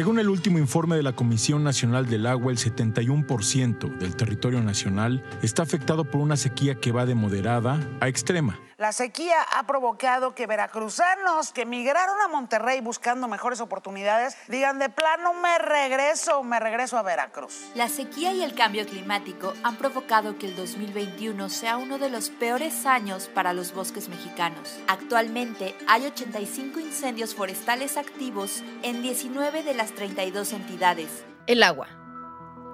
Según el último informe de la Comisión Nacional del Agua, el 71% del territorio nacional está afectado por una sequía que va de moderada a extrema. La sequía ha provocado que veracruzanos que migraron a Monterrey buscando mejores oportunidades digan de plano me regreso, me regreso a Veracruz. La sequía y el cambio climático han provocado que el 2021 sea uno de los peores años para los bosques mexicanos. Actualmente hay 85 incendios forestales activos en 19 de las 32 entidades. El agua.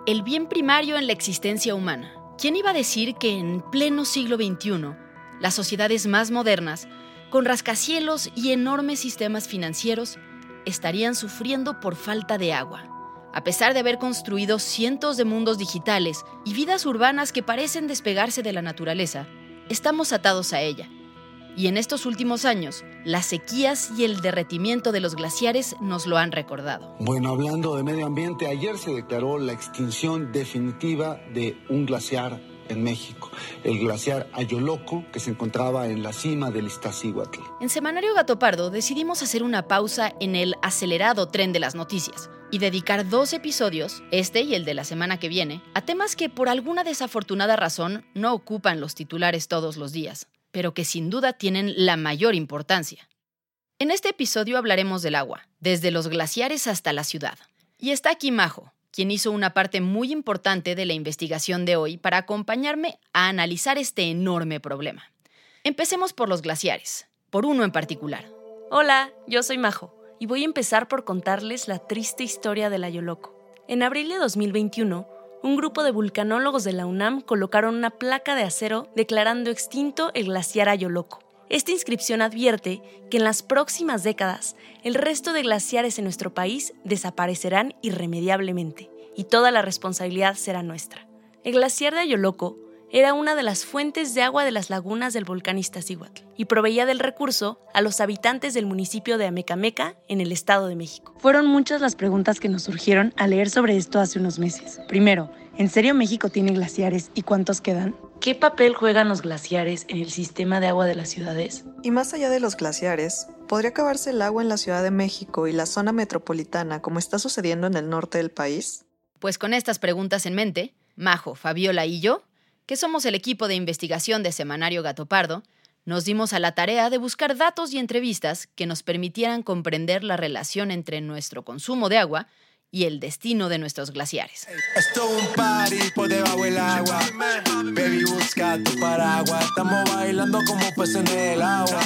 El bien primario en la existencia humana. ¿Quién iba a decir que en pleno siglo XXI las sociedades más modernas, con rascacielos y enormes sistemas financieros, estarían sufriendo por falta de agua. A pesar de haber construido cientos de mundos digitales y vidas urbanas que parecen despegarse de la naturaleza, estamos atados a ella. Y en estos últimos años, las sequías y el derretimiento de los glaciares nos lo han recordado. Bueno, hablando de medio ambiente, ayer se declaró la extinción definitiva de un glaciar en México, el glaciar Ayoloco, que se encontraba en la cima del Iztaccíhuatl. En Semanario Gato Pardo decidimos hacer una pausa en el acelerado tren de las noticias y dedicar dos episodios, este y el de la semana que viene, a temas que por alguna desafortunada razón no ocupan los titulares todos los días, pero que sin duda tienen la mayor importancia. En este episodio hablaremos del agua, desde los glaciares hasta la ciudad. Y está aquí Majo, quien hizo una parte muy importante de la investigación de hoy para acompañarme a analizar este enorme problema. Empecemos por los glaciares, por uno en particular. Hola, yo soy Majo y voy a empezar por contarles la triste historia del Ayoloco. En abril de 2021, un grupo de vulcanólogos de la UNAM colocaron una placa de acero declarando extinto el glaciar Ayoloco. Esta inscripción advierte que en las próximas décadas el resto de glaciares en nuestro país desaparecerán irremediablemente y toda la responsabilidad será nuestra. El glaciar de Ayoloco era una de las fuentes de agua de las lagunas del volcán Iztaccíhuatl y proveía del recurso a los habitantes del municipio de Amecameca en el Estado de México. Fueron muchas las preguntas que nos surgieron al leer sobre esto hace unos meses. Primero, ¿en serio México tiene glaciares y cuántos quedan? ¿Qué papel juegan los glaciares en el sistema de agua de las ciudades? Y más allá de los glaciares, ¿podría acabarse el agua en la Ciudad de México y la zona metropolitana como está sucediendo en el norte del país? Pues con estas preguntas en mente, Majo, Fabiola y yo, que somos el equipo de investigación de Semanario Gato Pardo, nos dimos a la tarea de buscar datos y entrevistas que nos permitieran comprender la relación entre nuestro consumo de agua y el destino de nuestros glaciares. Esto es un party por debajo del agua. Baby, busca tu paraguas. Estamos bailando como peces en el agua.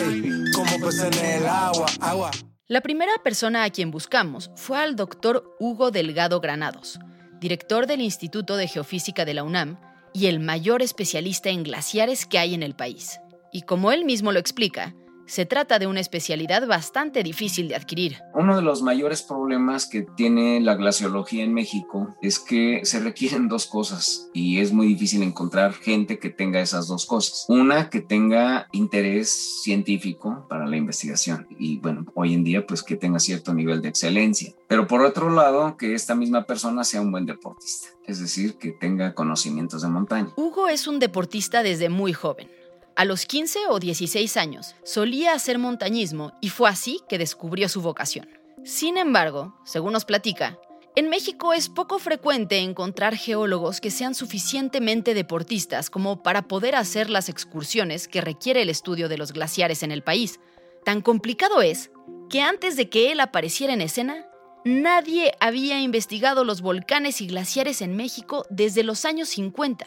Ey, como peces en el agua. Agua. La primera persona a quien buscamos fue al doctor Hugo Delgado Granados, director del Instituto de Geofísica de la UNAM y el mayor especialista en glaciares que hay en el país. Y como él mismo lo explica, se trata de una especialidad bastante difícil de adquirir. Uno de los mayores problemas que tiene la glaciología en México es que se requieren dos cosas y es muy difícil encontrar gente que tenga esas dos cosas. Una, que tenga interés científico para la investigación y bueno, hoy en día pues que tenga cierto nivel de excelencia. Pero por otro lado, que esta misma persona sea un buen deportista, es decir, que tenga conocimientos de montaña. Hugo es un deportista desde muy joven. A los 15 o 16 años solía hacer montañismo y fue así que descubrió su vocación. Sin embargo, según nos platica, en México es poco frecuente encontrar geólogos que sean suficientemente deportistas como para poder hacer las excursiones que requiere el estudio de los glaciares en el país. Tan complicado es que antes de que él apareciera en escena, nadie había investigado los volcanes y glaciares en México desde los años 50.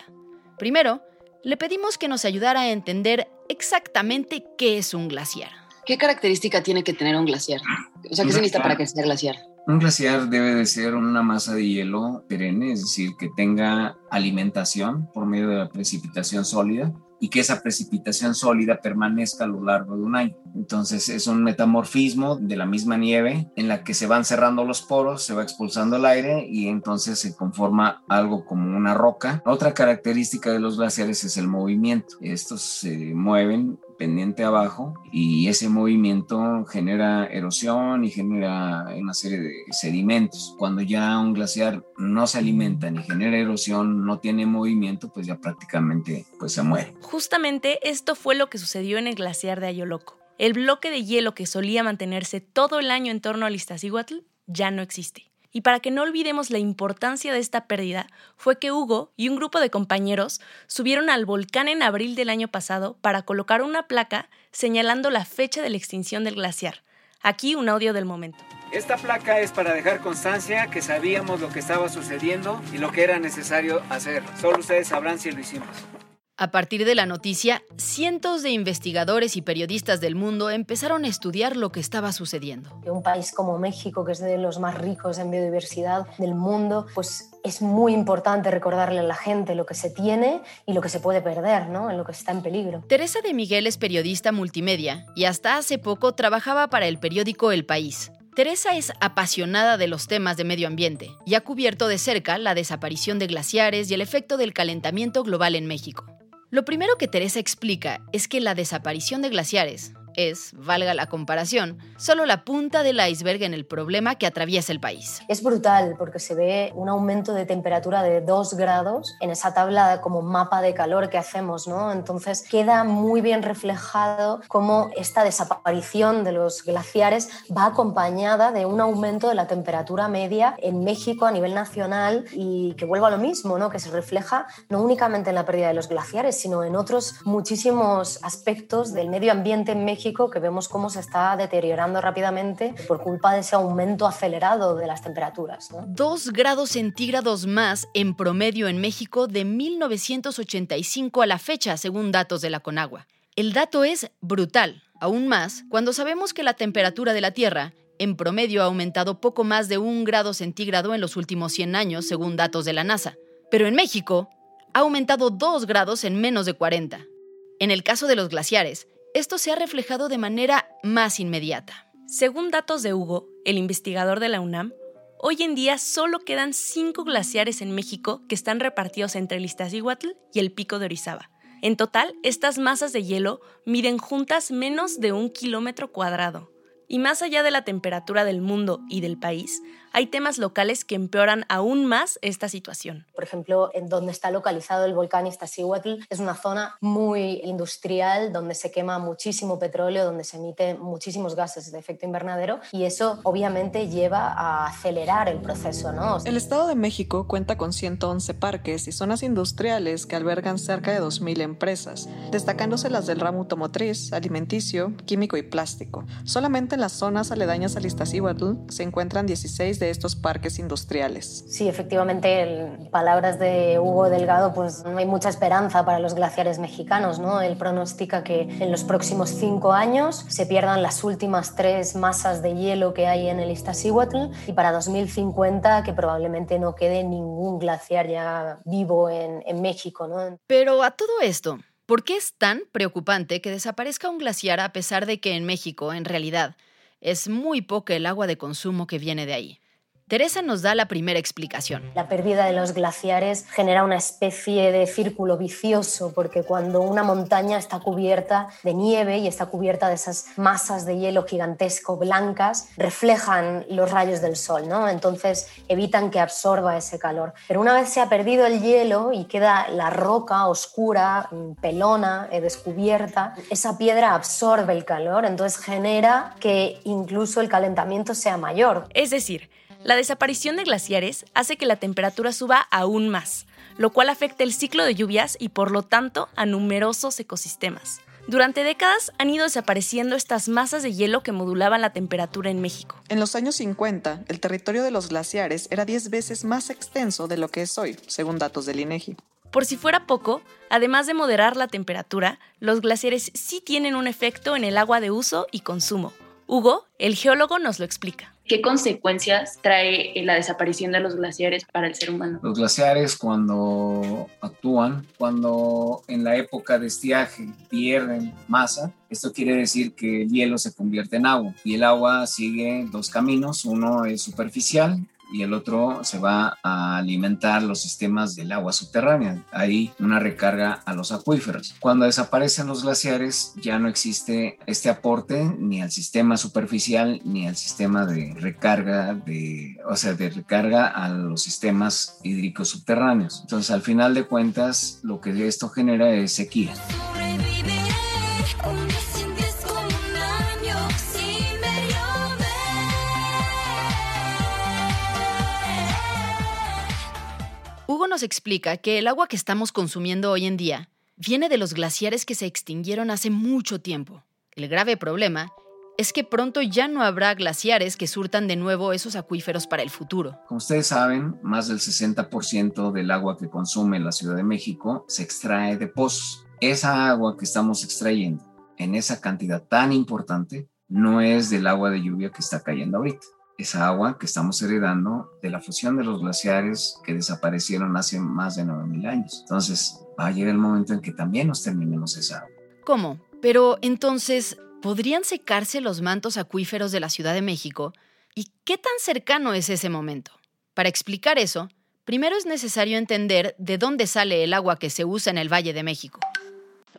Primero, le pedimos que nos ayudara a entender exactamente qué es un glaciar. ¿Qué característica tiene que tener un glaciar? O sea, ¿qué se necesita para que sea glaciar? Un glaciar debe de ser una masa de hielo perenne, es decir, que tenga alimentación por medio de la precipitación sólida y que esa precipitación sólida permanezca a lo largo de un año. Entonces es un metamorfismo de la misma nieve en la que se van cerrando los poros, se va expulsando el aire y entonces se conforma algo como una roca. Otra característica de los glaciares es el movimiento. Estos se mueven pendiente abajo y ese movimiento genera erosión y genera una serie de sedimentos. Cuando ya un glaciar no se alimenta ni genera erosión, no tiene movimiento, pues ya prácticamente pues se muere. Justamente esto fue lo que sucedió en el glaciar de Ayoloco. El bloque de hielo que solía mantenerse todo el año en torno al Iztaccíhuatl ya no existe. Y para que no olvidemos la importancia de esta pérdida, fue que Hugo y un grupo de compañeros subieron al volcán en abril del año pasado para colocar una placa señalando la fecha de la extinción del glaciar. Aquí un audio del momento. Esta placa es para dejar constancia que sabíamos lo que estaba sucediendo y lo que era necesario hacer. Solo ustedes sabrán si lo hicimos. A partir de la noticia, cientos de investigadores y periodistas del mundo empezaron a estudiar lo que estaba sucediendo. Un país como México, que es de los más ricos en biodiversidad del mundo, pues es muy importante recordarle a la gente lo que se tiene y lo que se puede perder, ¿no? En lo que está en peligro. Teresa de Miguel es periodista multimedia y hasta hace poco trabajaba para el periódico El País. Teresa es apasionada de los temas de medio ambiente y ha cubierto de cerca la desaparición de glaciares y el efecto del calentamiento global en México. Lo primero que Teresa explica es que la desaparición de glaciares es, valga la comparación, solo la punta del iceberg en el problema que atraviesa el país. Es brutal porque se ve un aumento de temperatura de 2 grados en esa tabla como mapa de calor que hacemos, ¿no? Entonces queda muy bien reflejado cómo esta desaparición de los glaciares va acompañada de un aumento de la temperatura media en México a nivel nacional y que vuelva a lo mismo, ¿no? Que se refleja no únicamente en la pérdida de los glaciares, sino en otros muchísimos aspectos del medio ambiente en México que vemos cómo se está deteriorando rápidamente por culpa de ese aumento acelerado de las temperaturas. Dos grados centígrados más en promedio en México de 1985 a la fecha, según datos de la Conagua. El dato es brutal, aún más cuando sabemos que la temperatura de la Tierra en promedio ha aumentado poco más de un grado centígrado en los últimos 100 años, según datos de la NASA. Pero en México ha aumentado 2 grados en menos de 40. En el caso de los glaciares, esto se ha reflejado de manera más inmediata. Según datos de Hugo, el investigador de la UNAM, hoy en día solo quedan cinco glaciares en México que están repartidos entre el Iztaccíhuatl y el Pico de Orizaba. En total, estas masas de hielo miden juntas menos de un kilómetro cuadrado. Y más allá de la temperatura del mundo y del país, hay temas locales que empeoran aún más esta situación. Por ejemplo, en donde está localizado el volcán Iztaccíhuatl es una zona muy industrial donde se quema muchísimo petróleo, donde se emiten muchísimos gases de efecto invernadero y eso obviamente lleva a acelerar el proceso. ¿no? El Estado de México cuenta con 111 parques y zonas industriales que albergan cerca de 2.000 empresas, destacándose las del ramo automotriz, alimenticio, químico y plástico. Solamente en las zonas aledañas al Iztaccíhuatl se encuentran 16 de estos parques industriales. Sí, efectivamente, en palabras de Hugo Delgado, pues no hay mucha esperanza para los glaciares mexicanos, ¿no? Él pronostica que en los próximos cinco años se pierdan las últimas tres masas de hielo que hay en el Iztaccíhuatl y para 2050 que probablemente no quede ningún glaciar ya vivo en, en México, ¿no? Pero a todo esto, ¿Por qué es tan preocupante que desaparezca un glaciar a pesar de que en México, en realidad, es muy poca el agua de consumo que viene de ahí? Teresa nos da la primera explicación. La pérdida de los glaciares genera una especie de círculo vicioso, porque cuando una montaña está cubierta de nieve y está cubierta de esas masas de hielo gigantesco blancas, reflejan los rayos del sol, ¿no? Entonces evitan que absorba ese calor. Pero una vez se ha perdido el hielo y queda la roca oscura, pelona, eh, descubierta, esa piedra absorbe el calor, entonces genera que incluso el calentamiento sea mayor. Es decir, la desaparición de glaciares hace que la temperatura suba aún más, lo cual afecta el ciclo de lluvias y por lo tanto a numerosos ecosistemas. Durante décadas han ido desapareciendo estas masas de hielo que modulaban la temperatura en México. En los años 50, el territorio de los glaciares era 10 veces más extenso de lo que es hoy, según datos del INEGI. Por si fuera poco, además de moderar la temperatura, los glaciares sí tienen un efecto en el agua de uso y consumo. Hugo, el geólogo, nos lo explica. ¿Qué consecuencias trae la desaparición de los glaciares para el ser humano? Los glaciares cuando actúan, cuando en la época de estiaje pierden masa, esto quiere decir que el hielo se convierte en agua y el agua sigue dos caminos, uno es superficial y el otro se va a alimentar los sistemas del agua subterránea. Hay una recarga a los acuíferos. Cuando desaparecen los glaciares ya no existe este aporte ni al sistema superficial ni al sistema de recarga de, o sea, de recarga a los sistemas hídricos subterráneos. Entonces, al final de cuentas, lo que esto genera es sequía. Nos explica que el agua que estamos consumiendo hoy en día viene de los glaciares que se extinguieron hace mucho tiempo. El grave problema es que pronto ya no habrá glaciares que surtan de nuevo esos acuíferos para el futuro. Como ustedes saben, más del 60% del agua que consume la Ciudad de México se extrae de pozos. Esa agua que estamos extrayendo en esa cantidad tan importante no es del agua de lluvia que está cayendo ahorita esa agua que estamos heredando de la fusión de los glaciares que desaparecieron hace más de 9.000 años. Entonces, va a llegar el momento en que también nos terminemos esa agua. ¿Cómo? Pero entonces, ¿podrían secarse los mantos acuíferos de la Ciudad de México? ¿Y qué tan cercano es ese momento? Para explicar eso, primero es necesario entender de dónde sale el agua que se usa en el Valle de México.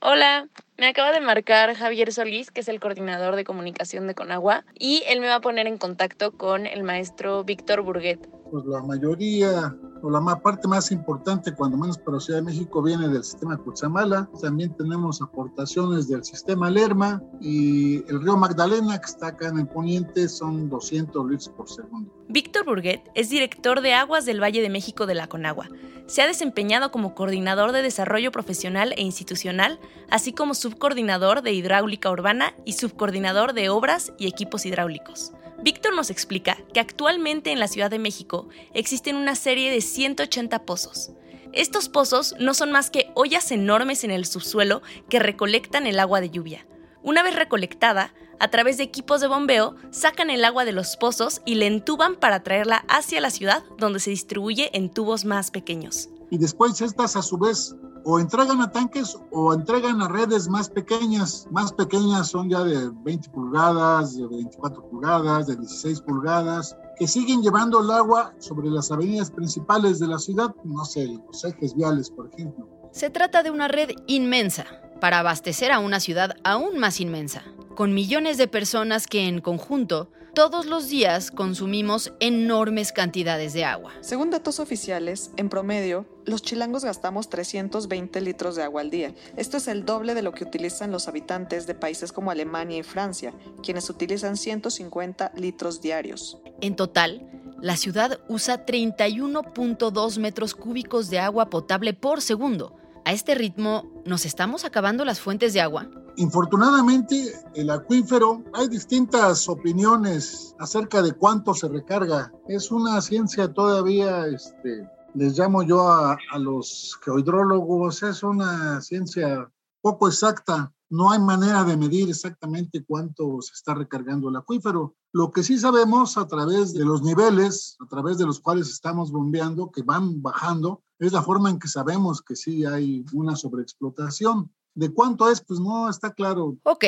Hola, me acaba de marcar Javier Solís, que es el coordinador de comunicación de Conagua, y él me va a poner en contacto con el maestro Víctor Burguet. Pues la mayoría o la parte más importante, cuando menos para Ciudad de México, viene del sistema Cutzamala. También tenemos aportaciones del sistema Lerma y el río Magdalena, que está acá en el poniente, son 200 litros por segundo. Víctor Burguet es director de Aguas del Valle de México de la Conagua. Se ha desempeñado como coordinador de desarrollo profesional e institucional, así como subcoordinador de hidráulica urbana y subcoordinador de obras y equipos hidráulicos. Víctor nos explica que actualmente en la Ciudad de México existen una serie de 180 pozos. Estos pozos no son más que ollas enormes en el subsuelo que recolectan el agua de lluvia. Una vez recolectada, a través de equipos de bombeo, sacan el agua de los pozos y la entuban para traerla hacia la ciudad, donde se distribuye en tubos más pequeños. Y después estas a su vez o entregan a tanques o entregan a redes más pequeñas. Más pequeñas son ya de 20 pulgadas, de 24 pulgadas, de 16 pulgadas, que siguen llevando el agua sobre las avenidas principales de la ciudad, no sé, los ejes viales, por ejemplo. Se trata de una red inmensa para abastecer a una ciudad aún más inmensa, con millones de personas que en conjunto todos los días consumimos enormes cantidades de agua. Según datos oficiales, en promedio, los chilangos gastamos 320 litros de agua al día. Esto es el doble de lo que utilizan los habitantes de países como Alemania y Francia, quienes utilizan 150 litros diarios. En total, la ciudad usa 31.2 metros cúbicos de agua potable por segundo. A este ritmo, ¿nos estamos acabando las fuentes de agua? Infortunadamente, el acuífero, hay distintas opiniones acerca de cuánto se recarga. Es una ciencia todavía, este, les llamo yo a, los geohidrólogos, es una ciencia poco exacta. No hay manera de medir exactamente cuánto se está recargando el acuífero. Lo que sí sabemos a través de los niveles, a través de los cuales estamos bombeando, que van bajando, es la forma en que sabemos que sí hay una sobreexplotación. ¿De cuánto es? Pues no está claro. Ok,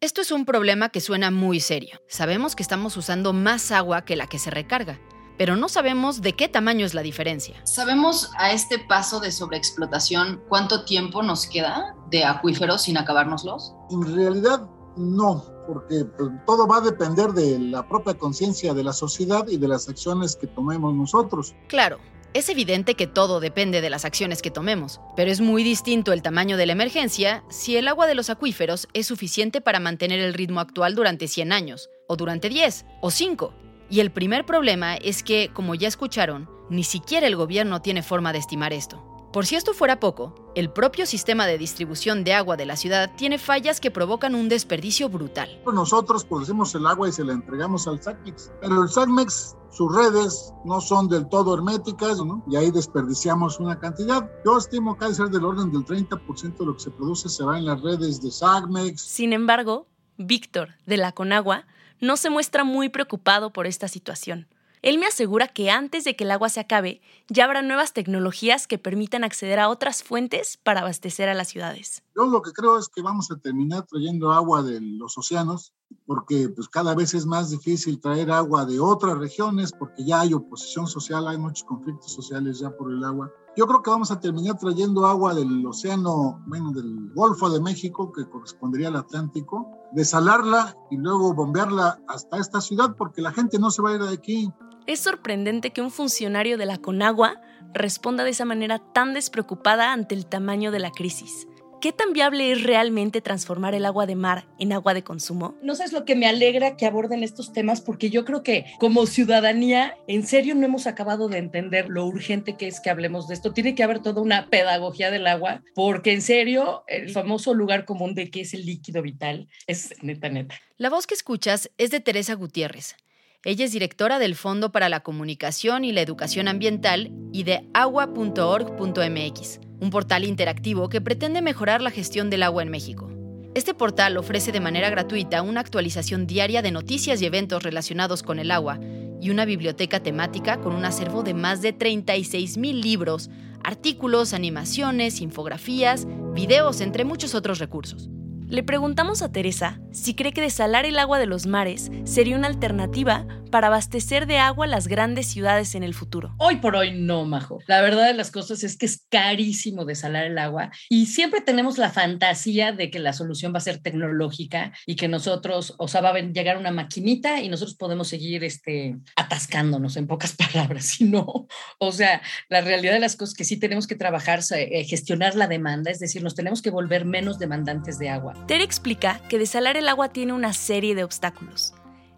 esto es un problema que suena muy serio. Sabemos que estamos usando más agua que la que se recarga, pero no sabemos de qué tamaño es la diferencia. ¿Sabemos a este paso de sobreexplotación cuánto tiempo nos queda de acuíferos sin acabárnoslos? En realidad no, porque pues, todo va a depender de la propia conciencia de la sociedad y de las acciones que tomemos nosotros. Claro, es evidente que todo depende de las acciones que tomemos, pero es muy distinto el tamaño de la emergencia si el agua de los acuíferos es suficiente para mantener el ritmo actual durante 100 años, o durante 10, o 5. Y el primer problema es que, como ya escucharon, ni siquiera el gobierno tiene forma de estimar esto. Por si esto fuera poco, el propio sistema de distribución de agua de la ciudad tiene fallas que provocan un desperdicio brutal. Nosotros producimos el agua y se la entregamos al SACMEX, pero el SACMEX sus redes no son del todo herméticas, ¿no? Y ahí desperdiciamos una cantidad. Yo estimo que ser del orden del 30% de lo que se produce se va en las redes de SACMEX. Sin embargo, Víctor, de la Conagua, no se muestra muy preocupado por esta situación. Él me asegura que antes de que el agua se acabe, ya habrá nuevas tecnologías que permitan acceder a otras fuentes para abastecer a las ciudades. Yo lo que creo es que vamos a terminar trayendo agua de los océanos, porque pues cada vez es más difícil traer agua de otras regiones, porque ya hay oposición social, hay muchos conflictos sociales ya por el agua. Yo creo que vamos a terminar trayendo agua del océano, bueno, del Golfo de México, que correspondería al Atlántico, desalarla y luego bombearla hasta esta ciudad, porque la gente no se va a ir de aquí. Es sorprendente que un funcionario de la Conagua responda de esa manera tan despreocupada ante el tamaño de la crisis. ¿Qué tan viable es realmente transformar el agua de mar en agua de consumo? No sé, es lo que me alegra que aborden estos temas porque yo creo que como ciudadanía, en serio no hemos acabado de entender lo urgente que es que hablemos de esto. Tiene que haber toda una pedagogía del agua porque en serio el famoso lugar común de que es el líquido vital es neta, neta. La voz que escuchas es de Teresa Gutiérrez. Ella es directora del Fondo para la Comunicación y la Educación Ambiental y de agua.org.mx, un portal interactivo que pretende mejorar la gestión del agua en México. Este portal ofrece de manera gratuita una actualización diaria de noticias y eventos relacionados con el agua y una biblioteca temática con un acervo de más de 36 mil libros, artículos, animaciones, infografías, videos, entre muchos otros recursos. Le preguntamos a Teresa si cree que desalar el agua de los mares sería una alternativa para abastecer de agua las grandes ciudades en el futuro. Hoy por hoy no, Majo. La verdad de las cosas es que es carísimo desalar el agua y siempre tenemos la fantasía de que la solución va a ser tecnológica y que nosotros, o sea, va a llegar una maquinita y nosotros podemos seguir este, atascándonos en pocas palabras. Y no, o sea, la realidad de las cosas es que sí tenemos que trabajar, eh, gestionar la demanda, es decir, nos tenemos que volver menos demandantes de agua. Ter explica que desalar el agua tiene una serie de obstáculos.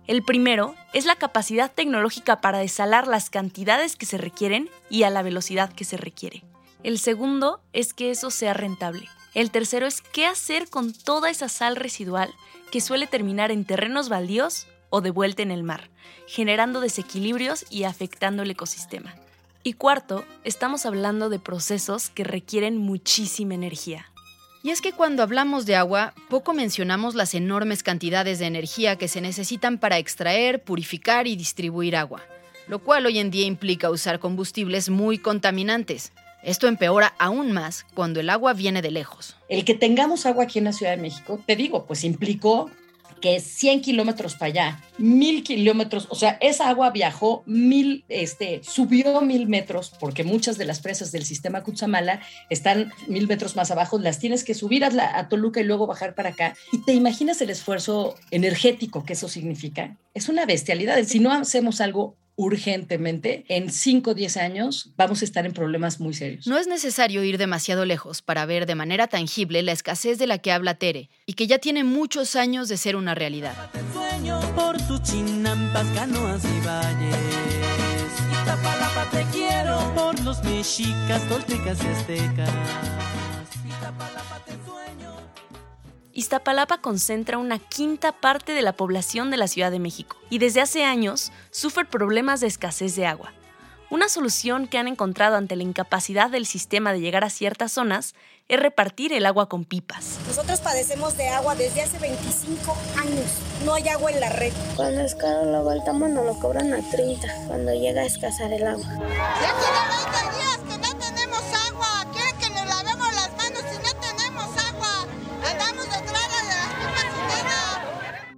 El primero es la capacidad tecnológica para desalar las cantidades que se requieren y a la velocidad que se requiere. El segundo es que eso sea rentable. El tercero es qué hacer con toda esa sal residual que suele terminar en terrenos baldíos o de vuelta en el mar, generando desequilibrios y afectando el ecosistema. Y cuarto, estamos hablando de procesos que requieren muchísima energía. Y es que cuando hablamos de agua, poco mencionamos las enormes cantidades de energía que se necesitan para extraer, purificar y distribuir agua, lo cual hoy en día implica usar combustibles muy contaminantes. Esto empeora aún más cuando el agua viene de lejos. El que tengamos agua aquí en la Ciudad de México, te digo, pues implicó que 100 kilómetros para allá, mil kilómetros, o sea, esa agua viajó mil, este, subió mil metros, porque muchas de las presas del sistema Cutzamala están mil metros más abajo, las tienes que subir a, a Toluca y luego bajar para acá. Y te imaginas el esfuerzo energético que eso significa. Es una bestialidad. Si no hacemos algo urgentemente, en 5 o 10 años vamos a estar en problemas muy serios. No es necesario ir demasiado lejos para ver de manera tangible la escasez de la que habla Tere y que ya tiene muchos años de ser una realidad. por tus chinampas, canoas y valles. Iztapalapa te quiero por los mexicas, toltecas y aztecas. Iztapalapa concentra una quinta parte de la población de la Ciudad de México y desde hace años sufre problemas de escasez de agua. Una solución que han encontrado ante la incapacidad del sistema de llegar a ciertas zonas es repartir el agua con pipas. Nosotros padecemos de agua desde hace 25 años. No hay agua en la red. Cuando es caro lo voltamos nos lo cobran a 30 cuando llega a escasar el agua. Ya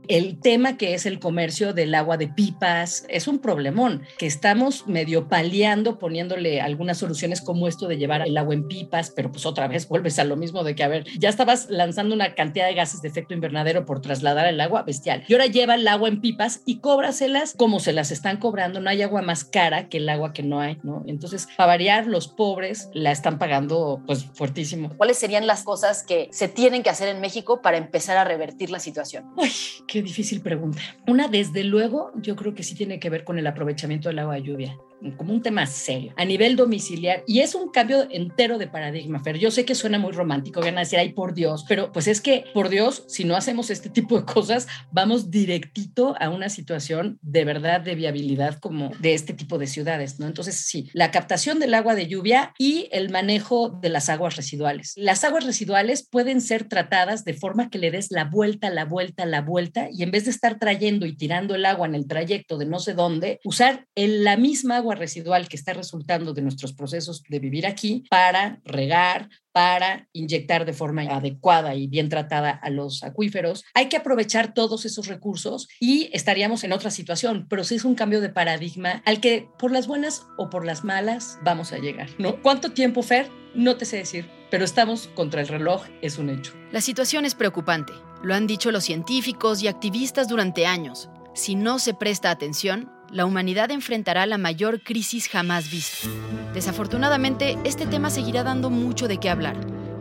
El tema que es el comercio del agua de pipas es un problemón que estamos medio paliando poniéndole algunas soluciones como esto de llevar el agua en pipas, pero pues otra vez vuelves a lo mismo de que, a ver, ya estabas lanzando una cantidad de gases de efecto invernadero por trasladar el agua bestial. Y ahora lleva el agua en pipas y cóbraselas como se las están cobrando. No hay agua más cara que el agua que no hay, ¿no? Entonces, para variar, los pobres la están pagando pues fuertísimo. ¿Cuáles serían las cosas que se tienen que hacer en México para empezar a revertir la situación? Ay, qué difícil pregunta. Una, desde luego, yo creo que sí tiene que ver con el aprovechamiento del agua de lluvia como un tema serio, a nivel domiciliar, y es un cambio entero de paradigma, Fer. Yo sé que suena muy romántico, van a decir, ay, por Dios, pero pues es que, por Dios, si no hacemos este tipo de cosas, vamos directito a una situación de verdad de viabilidad como de este tipo de ciudades, ¿no? Entonces, sí, la captación del agua de lluvia y el manejo de las aguas residuales. Las aguas residuales pueden ser tratadas de forma que le des la vuelta, la vuelta, la vuelta, y en vez de estar trayendo y tirando el agua en el trayecto de no sé dónde, usar en la misma agua residual que está resultando de nuestros procesos de vivir aquí para regar, para inyectar de forma adecuada y bien tratada a los acuíferos. Hay que aprovechar todos esos recursos y estaríamos en otra situación, pero sí es un cambio de paradigma al que por las buenas o por las malas vamos a llegar. ¿Cuánto tiempo, Fer? No te sé decir, pero estamos contra el reloj, es un hecho. La situación es preocupante. Lo han dicho los científicos y activistas durante años. Si no se presta atención, la humanidad enfrentará la mayor crisis jamás vista. Desafortunadamente, este tema seguirá dando mucho de qué hablar,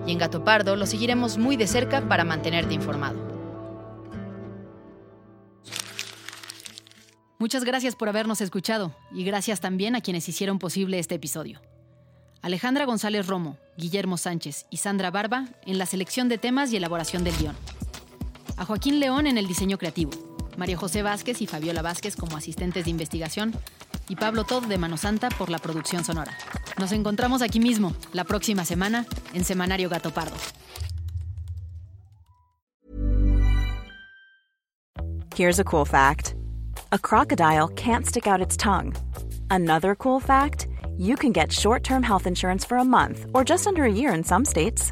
y en Gato Pardo lo seguiremos muy de cerca para mantenerte informado. Muchas gracias por habernos escuchado, y gracias también a quienes hicieron posible este episodio. Alejandra González Romo, Guillermo Sánchez y Sandra Barba en la selección de temas y elaboración del guion. A Joaquín León en el diseño creativo María José Vázquez y Fabiola Vázquez como asistentes de investigación y Pablo Todd de Mano Santa por la producción sonora. Nos encontramos aquí mismo, la próxima semana, en Semanario Gato. Here's a cool fact. A crocodile can't stick out its tongue. Another cool fact, you can get short-term health insurance for a month or just under a year in some states.